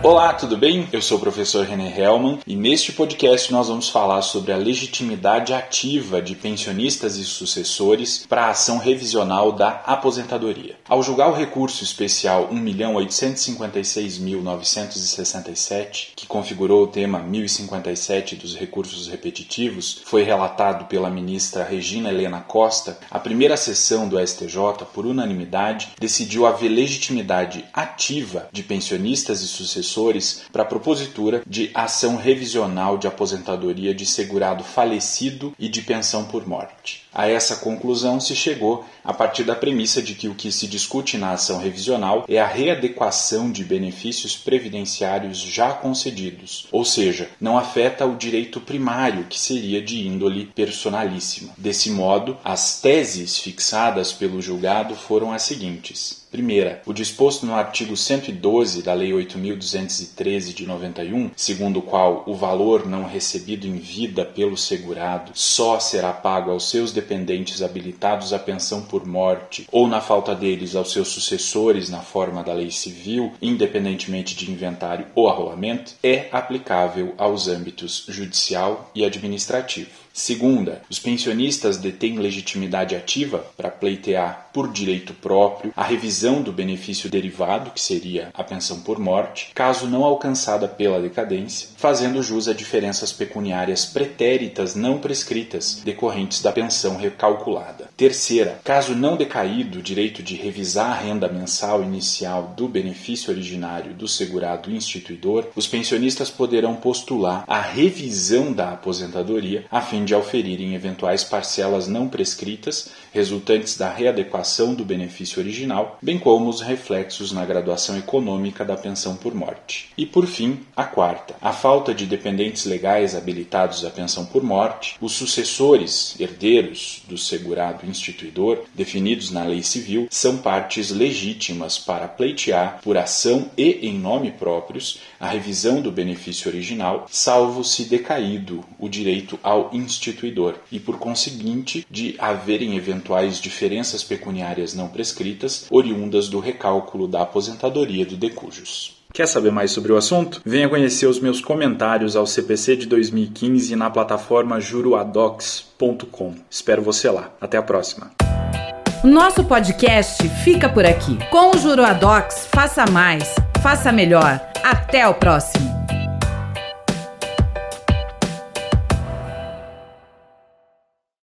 Olá, tudo bem? Eu sou o professor René Hellman e neste podcast nós vamos falar sobre a legitimidade ativa de pensionistas e sucessores para a ação revisional da aposentadoria. Ao julgar o recurso especial 1.856.967, que configurou o tema 1057 dos recursos repetitivos, foi relatado pela ministra Regina Helena Costa, a primeira sessão do STJ, por unanimidade, decidiu haver legitimidade ativa de pensionistas e sucessores para a propositura de ação revisional de aposentadoria de segurado falecido e de pensão por morte. A essa conclusão se chegou a partir da premissa de que o que se discute na ação revisional é a readequação de benefícios previdenciários já concedidos, ou seja, não afeta o direito primário, que seria de índole personalíssima. Desse modo, as teses fixadas pelo julgado foram as seguintes. Primeira, o disposto no artigo 112 da Lei 8.213 de 91, segundo o qual o valor não recebido em vida pelo segurado só será pago aos seus dependentes habilitados à pensão por morte ou, na falta deles, aos seus sucessores na forma da lei civil, independentemente de inventário ou arrolamento, é aplicável aos âmbitos judicial e administrativo. Segunda, os pensionistas detêm legitimidade ativa para pleitear por direito próprio a revisão do benefício derivado, que seria a pensão por morte, caso não alcançada pela decadência, fazendo jus a diferenças pecuniárias pretéritas não prescritas decorrentes da pensão recalculada. Terceira, caso não decaído o direito de revisar a renda mensal inicial do benefício originário do segurado instituidor, os pensionistas poderão postular a revisão da aposentadoria a fim de auferirem eventuais parcelas não prescritas resultantes da readequação do benefício original, bem como os reflexos na graduação econômica da pensão por morte. E por fim, a quarta, a falta de dependentes legais habilitados à pensão por morte, os sucessores, herdeiros do segurado instituidor, definidos na lei civil, são partes legítimas para pleitear por ação e em nome próprios a revisão do benefício original, salvo se decaído o direito ao instituidor e, por conseguinte, de haverem eventuais diferenças pecuniárias não prescritas oriundas do recálculo da aposentadoria do decujus. Quer saber mais sobre o assunto? Venha conhecer os meus comentários ao CPC de 2015 na plataforma juruadocs.com. Espero você lá. Até a próxima. Nosso podcast fica por aqui. Com o Juruadocs, faça mais, faça melhor. Até o próximo.